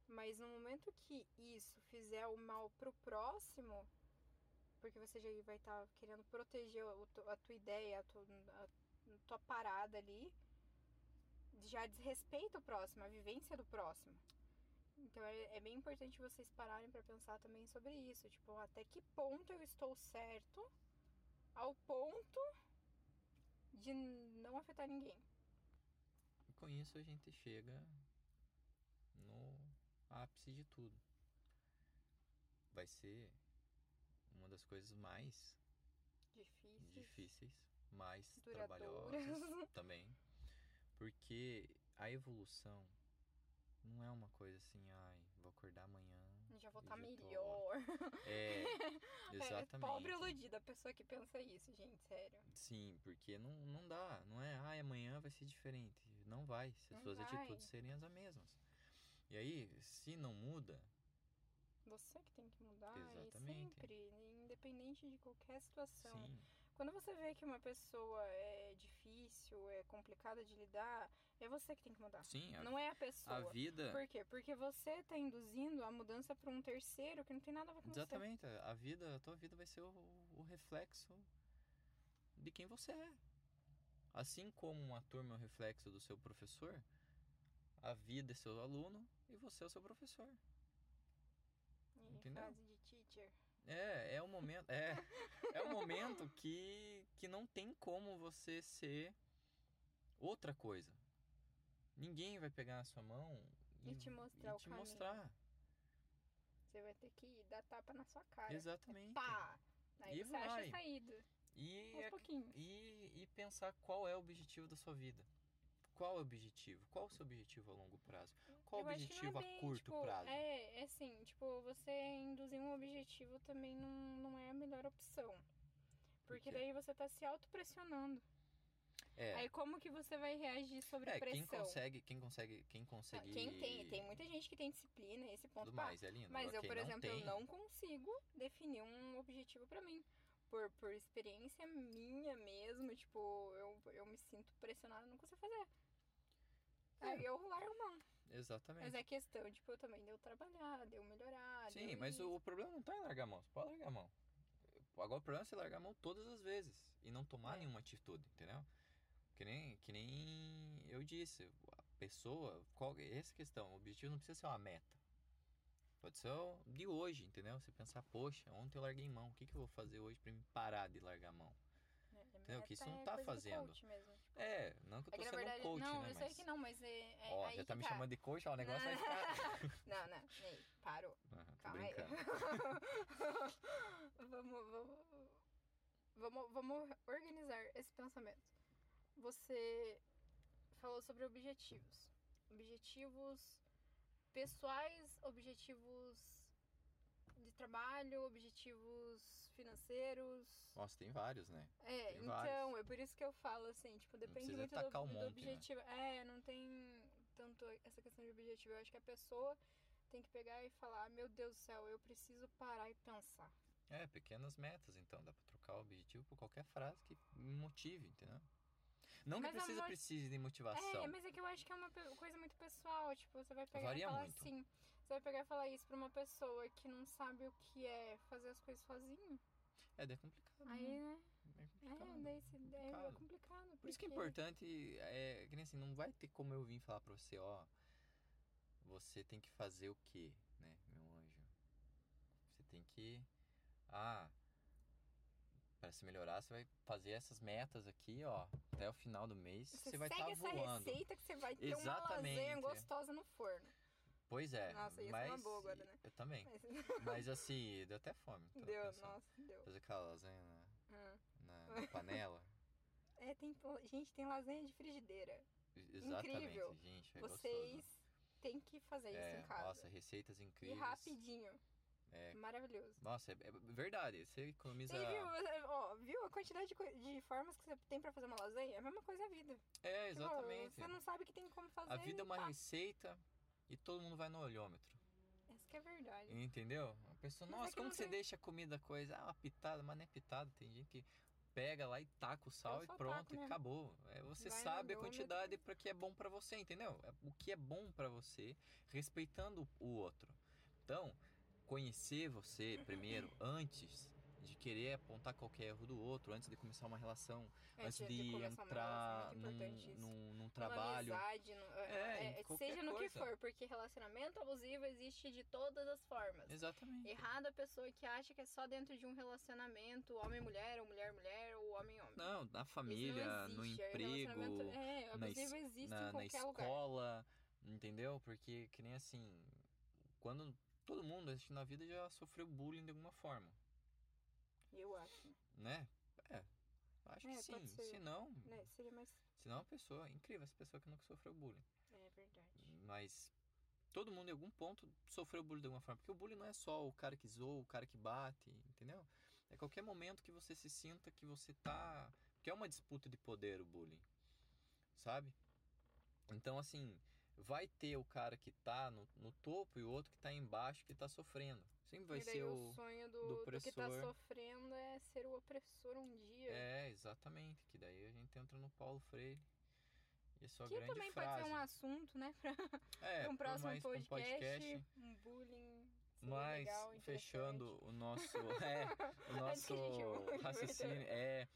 Mas no momento que isso fizer o mal pro próximo, porque você já vai estar querendo proteger a tua ideia, a tua, a tua parada ali, já desrespeita o próximo, a vivência do próximo. Então é, é bem importante vocês pararem pra pensar também sobre isso. Tipo, até que ponto eu estou certo ao ponto de não afetar ninguém. E com isso a gente chega no ápice de tudo. Vai ser uma das coisas mais Difícil. difíceis, mais Duradouras. trabalhosas também. Porque a evolução não é uma coisa assim, ai, vou acordar amanhã. Já vou estar tô melhor. É, É, exatamente. pobre iludida a pessoa que pensa isso, gente, sério. Sim, porque não, não dá, não é, ai, amanhã vai ser diferente. Não vai, se as Não suas vai. atitudes serem as mesmas. E aí, se não muda, Você que tem que mudar Exatamente. e sempre, independente de qualquer situação. sim, Quando você vê que uma pessoa é difícil, é complicada de lidar, é você que tem que mudar. sim, a, Não é a pessoa. a vida, Por quê? Porque você tá induzindo a mudança para um terceiro que não tem nada a ver com exatamente, a vida, a tua vida vai ser o, o reflexo de quem você é. Assim como uma turma é o reflexo do seu professor, a vida é seu aluno e você é o seu professor. Entendeu? fase de teacher. É, é o momento, é, é o momento que, que não tem como você ser outra coisa. Ninguém vai pegar na sua mão E te mostrar o te caminho. mostrar. Você vai ter que dar tapa na sua cara. Exatamente. Pá! Aí E você acha vai. a saída. E, é- pouquinhos. e, e pensar qual é o objetivo da sua vida. Qual é o objetivo? Qual o seu objetivo a longo prazo? Qual o que objetivo é bem, a curto tipo, prazo? É, é assim, tipo, você induzir um objetivo também não, não é a melhor opção. Porque quê? daí você tá se autopressionando. É, Aí como que você vai reagir sobre é pressão? quem consegue, quem consegue, quem consegue. Quem tem, tem muita gente que tem disciplina, esse ponto mais, é lindo. Mas eu, por exemplo, tem, eu não consigo definir um objetivo pra mim. Por, por experiência minha mesmo, tipo, eu, eu me sinto pressionada, não consigo fazer. É. Aí eu largo mão. Exatamente. Mas é questão, tipo, eu também deu trabalhar, deu melhorar. Sim, deu mas isso. o, problema não tá em largar a mão. Você pode largar a mão. Agora o problema é você largar a mão todas as vezes e não tomar É. nenhuma atitude, entendeu? Que nem, que nem eu disse, a pessoa, qual, essa questão, o objetivo não precisa ser uma meta. Pode ser de hoje, entendeu? Você pensar, poxa, ontem eu larguei mão, o que, que eu vou fazer hoje pra me parar de largar a mão? É, Entendeu? Que isso meta não é tá fazendo. Tipo, É, não que eu é tô que na sendo verdade, coach, não, né? eu sei Mas, que não, mas é, é ó, já que tá me tá. chamando de coach, ó, o negócio vai ficar... Não, não, Ney, parou. Calma aí. vamos, vamos, vamos, vamos organizar esse pensamento. Você falou sobre objetivos. Objetivos pessoais, objetivos de trabalho, objetivos financeiros. Nossa, tem vários, né? É, tem então, vários. é por isso que eu falo assim, tipo, depende muito do, um do monte, né? objetivo. É, não tem tanto essa questão de objetivo. Eu acho que a pessoa tem que pegar e falar, meu Deus do céu, eu preciso parar e pensar. É, pequenas metas, então. Dá pra trocar o objetivo por qualquer frase que me motive, entendeu? Não Mas que precisa, precise de motivação. É, mas é que eu acho que é uma coisa muito pessoal. Tipo, você vai pegar Varia e falar muito. assim. Você vai pegar e falar isso pra uma pessoa que não sabe o que é fazer as coisas sozinho. É, daí é complicado. Aí, né? né? É complicado. É, daí se, é complicado. complicado. Por isso que é porque- importante, é, que nem assim, não vai ter como eu vir falar pra você, ó, você tem que fazer o quê, né, meu anjo? Você tem que, ah, para se melhorar, você vai fazer essas metas aqui, ó, até o final do mês, você, Você vai segue estar essa voando. receita que você vai ter uma Exatamente. lasanha gostosa no forno. Pois é, Nossa, ia ser mas uma boa agora, né? eu também. Mas- Mas assim, deu até fome. deu, pensando. nossa, deu. Fazer aquela lasanha na, Ah. na- na panela. É, tem, gente, tem lasanha de frigideira. Exatamente, Incrível. gente. É Vocês gostoso. tem que fazer É, isso em casa. nossa, receitas e incríveis. rapidinho. É. Maravilhoso. Nossa, é, é verdade. Você economiza. E viu, você- ó, viu a quantidade de, de formas que você tem pra fazer uma lasanha? É a mesma coisa a vida. É, Tipo, exatamente. Você não sabe que tem como fazer. A vida é uma tá. receita e todo mundo vai no olhômetro. Essa que é verdade. Entendeu? A pessoa, Mas é nossa, que como você tem- deixa a comida coisa? Ah, uma pitada, mas não é pitada. Tem gente que pega lá e taca o sal e pronto, e acabou. É, você Vai sabe a quantidade para que é bom pra você, entendeu? É O que é bom pra você, respeitando o outro. Então, conhecer você primeiro, antes de querer apontar qualquer erro do outro, antes de começar uma relação, antes de, entrar é muito num, num, num trabalho. amizade, no- É, é, em é, seja no que for, porque relacionamento abusivo existe de todas as formas. Exatamente. Errado a pessoa que acha que é só dentro de um relacionamento homem-mulher, ou mulher-mulher, ou homem-homem. Não, na família, não no é emprego, É, na abusivo es- existe na, em na qualquer lugar. escola, entendeu? Porque que nem assim, quando todo mundo acho na vida já sofreu bullying de alguma forma, Eu acho. né? É, acho É, que sim. Se não, Né? Seria mais. se não é uma pessoa incrível essa pessoa que nunca sofreu bullying. É verdade. Mas todo mundo em algum ponto sofreu bullying de alguma forma, porque o bullying não é só o cara que zoa, o cara que bate, entendeu? É qualquer momento que você se sinta que você tá, que é uma disputa de poder o bullying, sabe? Então assim, vai ter o cara que tá no, no topo e o outro que tá embaixo que tá sofrendo. Sempre vai ser o o sonho do, do do que tá opressor. sofrendo é ser o opressor um dia. É, exatamente, que daí a gente entra no Paulo Freire. E a sua que grande também frase. pode ser um assunto, né? Pra é, um próximo mais um podcast, um bullying. Mas legal, fechando o nosso, é, o nosso raciocínio é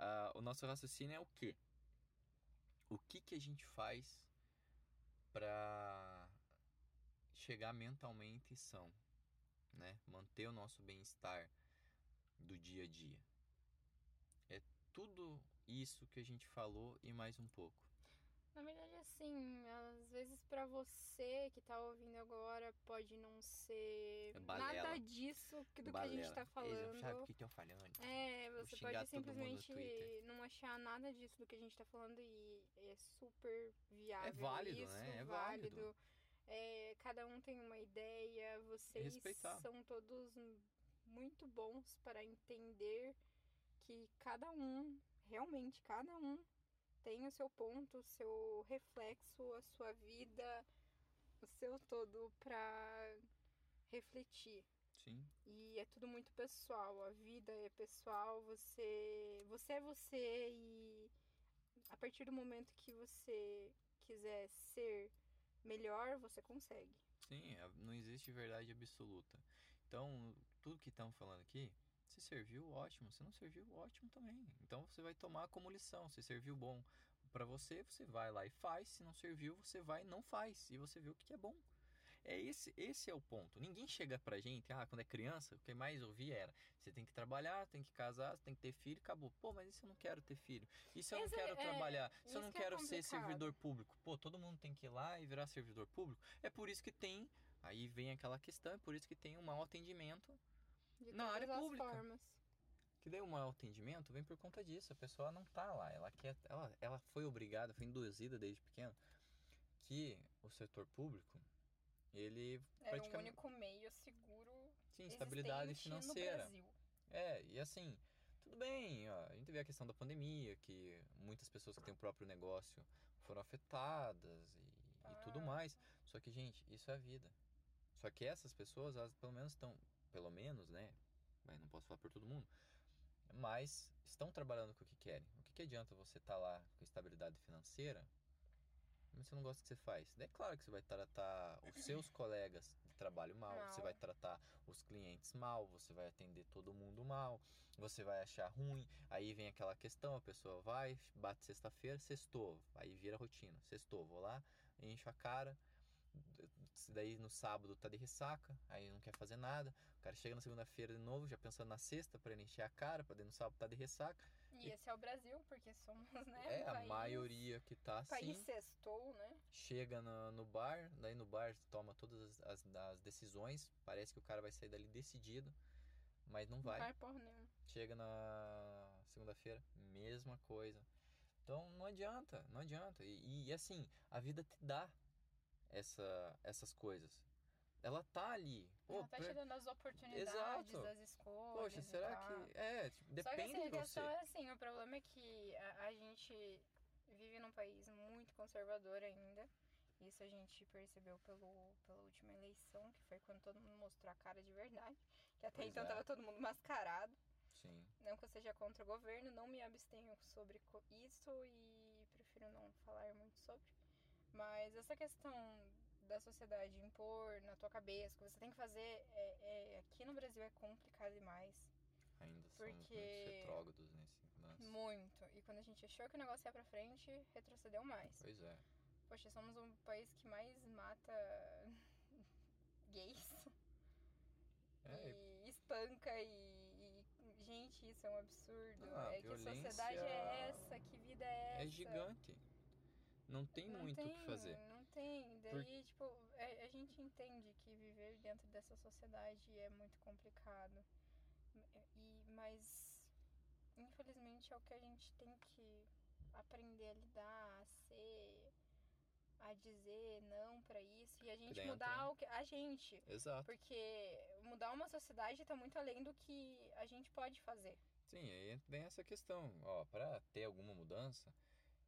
ah, o nosso raciocínio é o quê? O que que a gente faz para chegar mentalmente são, né? Manter o nosso bem-estar do dia a dia. É tudo isso que a gente falou e mais um pouco. Na verdade, assim, às vezes pra você que tá ouvindo agora pode não ser É balela. nada disso que- do que a gente Balela. tá Eles falando. Sabe o que estão falando? É, você pode simplesmente não achar nada disso do que a gente tá falando e é super viável. É válido, isso, né? É válido. É, cada um tem uma ideia, vocês respeitar. são todos muito bons para entender que cada um, realmente cada um, tem o seu ponto, o seu reflexo, a sua vida, o seu todo pra refletir. Sim. E é tudo muito pessoal, a vida é pessoal, você, você é você e a partir do momento que você quiser ser melhor, você consegue. Sim, é- não existe verdade absoluta. Então, tudo que estamos falando aqui, se serviu, ótimo. Se não serviu, ótimo também. Então, você vai tomar como lição. Se serviu bom para você, você vai lá e faz. Se não serviu, você vai e não faz. E você vê o que é bom. É esse, esse é o ponto. Ninguém chega pra gente, ah, quando é criança, o que mais ouvi era: você tem que trabalhar, tem que casar, tem que ter filho, acabou. Pô, mas e se eu não quero ter filho? E se eu não Esse é- quero é, trabalhar? Se eu não que é quero ser complicado. servidor público? Pô, todo mundo tem que ir lá e virar servidor público? É por isso que tem. Aí vem aquela questão, é por isso que tem um mau atendimento. De Na área pública. formas. Que daí o mau atendimento vem por conta disso. A pessoa não tá lá. Ela quer. Ela, ela foi obrigada, foi induzida desde pequena que o setor público, ele Era o praticamente. único meio seguro Sim, estabilidade existente no financeira. Brasil. É, e assim, tudo bem, ó, a gente vê a questão da pandemia, que muitas pessoas que têm o próprio negócio foram afetadas e, e tudo Ah. mais. Só que, gente, isso é a vida. Só que essas pessoas, elas pelo menos estão, pelo menos, né? Mas não posso falar por todo mundo, mas estão trabalhando com o que querem. O que, que adianta você estar lá com estabilidade financeira, mas você não gosta do que você faz? É claro que você vai tratar os seus colegas de trabalho mal, você Mal. vai tratar os clientes mal, você vai atender todo mundo mal, você vai achar ruim. Aí vem aquela questão, a pessoa vai, bate sexta-feira, sextou, aí vira rotina. Sextou, vou lá, encho a cara. Daí no sábado tá de ressaca, aí não quer fazer nada. O cara chega na segunda-feira de novo, já pensando na sexta, para ele encher a cara, para daí no sábado tá de ressaca. E esse é o Brasil, porque somos, né? é, a país, maioria que tá País assim. sextou, né? Chega no, no bar, daí no bar toma todas as, as, as decisões. Parece que o cara vai sair dali decidido, mas não Não vai. vai porra nenhuma. Chega na segunda-feira, mesma coisa. Então não adianta, não adianta. E, e, assim, a vida te dá. essa, essas coisas. Ela tá ali. Pô, Ela tá te per- dando as oportunidades Exato. das escolhas. Poxa, será que. É, tipo, Só que depende assim, a de você. questão é assim, o problema é que a, a gente vive num país muito conservador ainda. Isso a gente percebeu pelo, pela última eleição, que foi quando todo mundo mostrou a cara de verdade. Que até Pois então é. tava todo mundo mascarado. Sim. Não que eu seja contra o governo, não me abstenho sobre isso e prefiro não falar muito sobre. Mas essa questão da sociedade impor na tua cabeça, que você tem que fazer, é, é- aqui no Brasil é complicado demais. Ainda Porque- muito retrógrados nesse lance. Muito. E quando a gente achou que o negócio ia pra frente, retrocedeu mais. Pois é. Poxa, somos um país que mais mata gays É, e espanca e, e- Gente, isso é um absurdo. Ah, é que sociedade é essa, que vida é essa. é gigante. Não tem Não muito o que fazer. Não tem. Daí, tipo, é- a gente entende que viver dentro dessa sociedade é muito complicado. E, mas, infelizmente, é o que a gente tem que aprender a lidar, a ser, a dizer não pra isso. E a gente Dentro, mudar né? o que. A gente. Exato. Porque mudar uma sociedade tá muito além do que a gente pode fazer. Sim, aí vem essa questão. Ó, pra ter alguma mudança,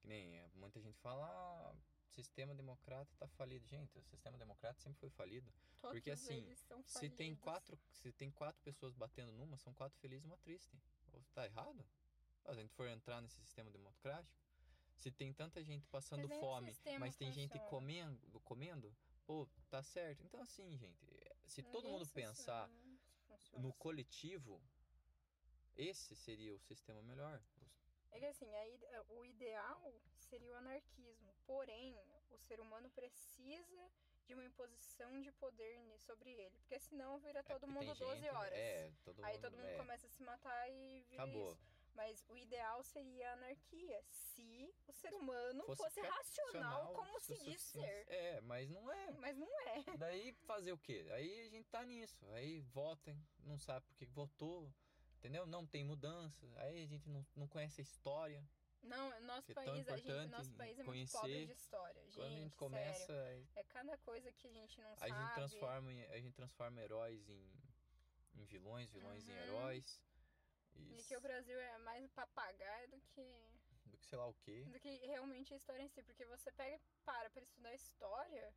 que nem muita gente fala, ah, sistema democrata tá falido. Gente, o sistema democrata sempre foi falido. Todos Porque, assim, Se tem quatro, se tem quatro pessoas batendo numa, são quatro felizes e uma triste. Ou tá errado? Se a gente for entrar nesse sistema democrático, se tem tanta gente passando Mas fome, mas tem gente comendo, comendo, pô, tá certo. Então assim, gente, se todo Ninguém mundo pensar funciona no assim. coletivo, esse seria o sistema melhor. É que assim, a ide- o ideal seria o anarquismo. Porém, o ser humano precisa de uma imposição de poder sobre ele. Porque senão vira é, todo porque mundo tem 12 gente- horas. É, todo Aí mundo, todo mundo é, começa a se matar e vira Acabou. isso. Mas o ideal seria a anarquia, se o ser humano Fosse fosse, racional como se diz ser. É, mas não é. Mas não é. Daí fazer o quê? Aí a gente tá nisso. Aí vota, não sabe por que que votou, entendeu? Não tem mudança. Aí a gente não, não conhece a história. Não, nosso Que é país, a gente, nosso país é muito conhecer. pobre de história. Gente, Quando a gente começa, sério. É cada coisa que a gente não a sabe. gente transforma, em- a gente transforma heróis em, em vilões, vilões em Uhum. heróis. E Isso. que o Brasil é mais papagaio do que Do que sei lá o quê. do que realmente a história em si. Porque você pega e para pra estudar história,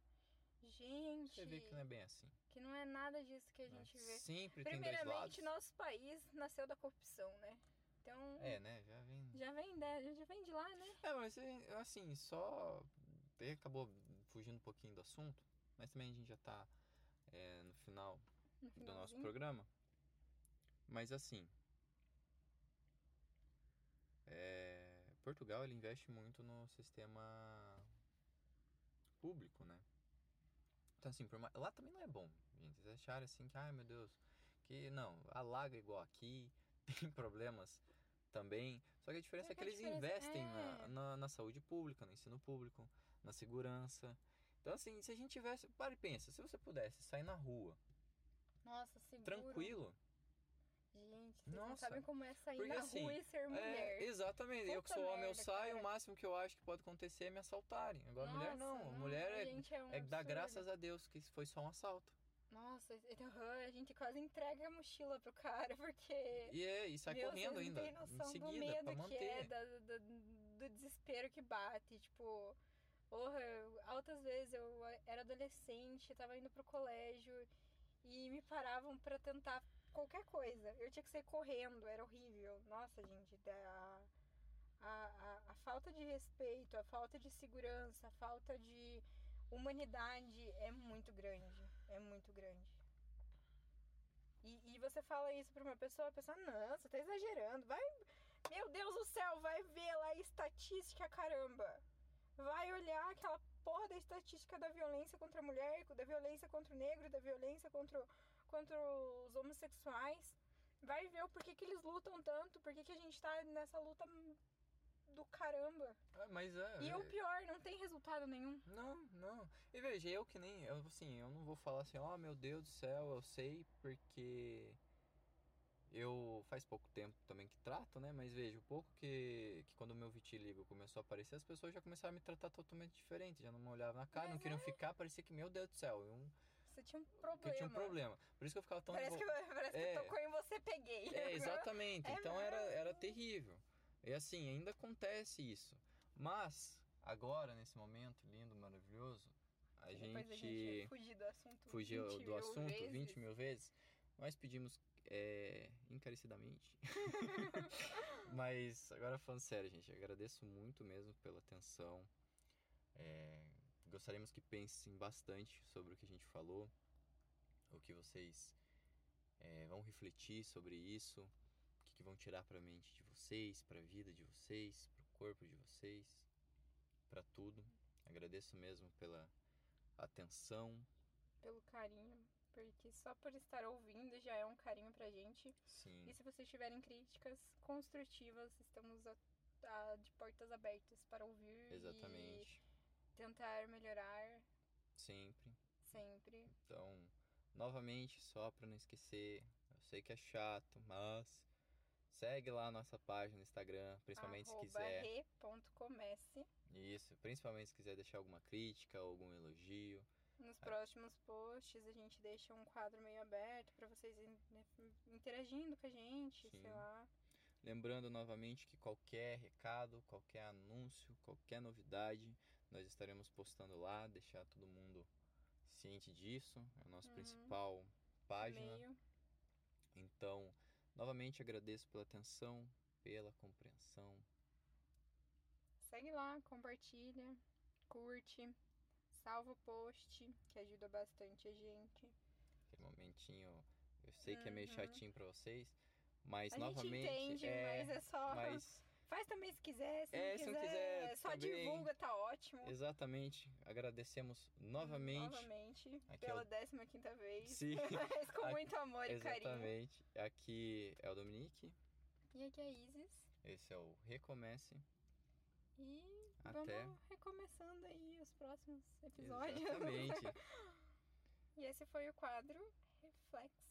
gente, Você vê que não é bem assim. que não é nada disso que a né? gente vê. Sempre. Primeiramente, nosso país nasceu da corrupção, né? Então, É, né? Já vem. já vem de, já vem de lá, né? É, mas assim, só. Ele acabou fugindo um pouquinho do assunto, mas também a gente já tá é, no final No do nosso programa. Mas assim. é, Portugal ele investe muito no sistema público, né? Então assim, por ma- lá também não é bom, gente. Vocês acharam assim que, ai meu Deus, que não, alaga igual aqui, tem problemas também. Só que a diferença É é que eles investem é. na, na, na saúde pública, no ensino público, na segurança. Então assim, se a gente tivesse, para e pensa, se você pudesse sair na rua, Nossa, seguro. tranquilo, Gente, vocês não Nossa. sabem como é sair Porque na assim, rua e ser mulher. É, exatamente. eu que Puta sou homem, eu saio, cara. o máximo que eu acho que pode acontecer é me assaltarem. Agora, mulher não. Nossa, mulher é, é, um é dar graças a Deus que foi só um assalto. Nossa, a gente quase entrega a mochila pro cara, porque. E, é, e sai Meu, correndo ainda. Não tem noção seguida, do medo que é, da- da- do desespero que bate. Tipo, porra, altas vezes eu era adolescente, tava indo pro colégio e me paravam pra tentar qualquer coisa. Eu tinha que sair correndo, era horrível. Nossa, gente, da, a, a, a falta de respeito, a falta de segurança, a falta de humanidade é muito grande. É muito grande. E, e você fala isso pra uma pessoa, a pessoa, não, você tá exagerando. Vai. Meu Deus do céu, vai ver lá a estatística, caramba. Vai olhar aquela porra da estatística da violência contra a mulher, da violência contra o negro, da violência contra, contra os homossexuais. Vai ver o porquê que eles lutam tanto, por que a gente tá nessa luta do caramba. É, mas é. E é- o pior, não tem resultado nenhum. Não, não. E veja, eu que nem. Eu, assim, eu não vou falar assim, ó meu Deus do céu, eu sei porque. Eu faz pouco tempo também que trato, né? Mas vejo, pouco que, que quando o meu vitiligo começou a aparecer, as pessoas já começaram a me tratar totalmente diferente. Já não me olhavam na cara, Mas não queriam é. ficar, parecia que, meu Deus do céu, um, Você tinha um que problema. eu tinha um problema. Por isso que eu ficava tão Parece, que, parece É. que tocou em você, peguei. É, exatamente. É então era, era terrível. E assim, ainda acontece isso. Mas, agora, nesse momento lindo, maravilhoso, a Depois a gente gente fugir do assunto. fugiu 20 do assunto vezes. 20 mil vezes. Nós pedimos é, encarecidamente. Mas agora falando sério, gente, agradeço muito mesmo pela atenção. É, gostaríamos que pensem bastante sobre o que a gente falou, o que vocês é, vão refletir sobre isso, que, vão tirar para a mente de vocês, para a vida de vocês, para o corpo de vocês, para tudo. Agradeço mesmo pela atenção. Pelo carinho. Porque só por estar ouvindo já é um carinho pra gente. Sim. E se vocês tiverem críticas construtivas, estamos a- a- de portas abertas para ouvir Exatamente. e tentar melhorar Sempre. sempre. Então, novamente, só para não esquecer, eu sei que é chato, mas segue lá a nossa página no Instagram, principalmente se Arroba quiser. re.comece. Isso, principalmente se quiser deixar alguma crítica algum elogio. Nos próximos posts a gente deixa um quadro meio aberto para vocês né, interagindo com a gente, Sim. sei lá. Lembrando novamente que qualquer recado, qualquer anúncio, qualquer novidade, nós estaremos postando lá, deixar todo mundo ciente disso. É a nossa Uhum. principal página. Então, novamente agradeço pela atenção, pela compreensão. Segue lá, compartilha, curte, salva o post, que ajuda bastante a gente. Aquele momentinho, eu sei que é meio Uhum. chatinho pra vocês, mas a novamente gente entende, é, mas é só. mas Faz também se quiser, se É, não se não quiser, quiser só também. divulga, tá ótimo. exatamente, agradecemos novamente. Novamente, Aqui pela é o- 15 quinta vez. Sim. Mas com Aqui- muito amor e carinho. Exatamente. Aqui é o Dominique, E aqui é a Isis. esse é o Recomece. E Até. vamos recomeçando aí os próximos episódios. Exatamente. E esse foi o quadro Reflexo.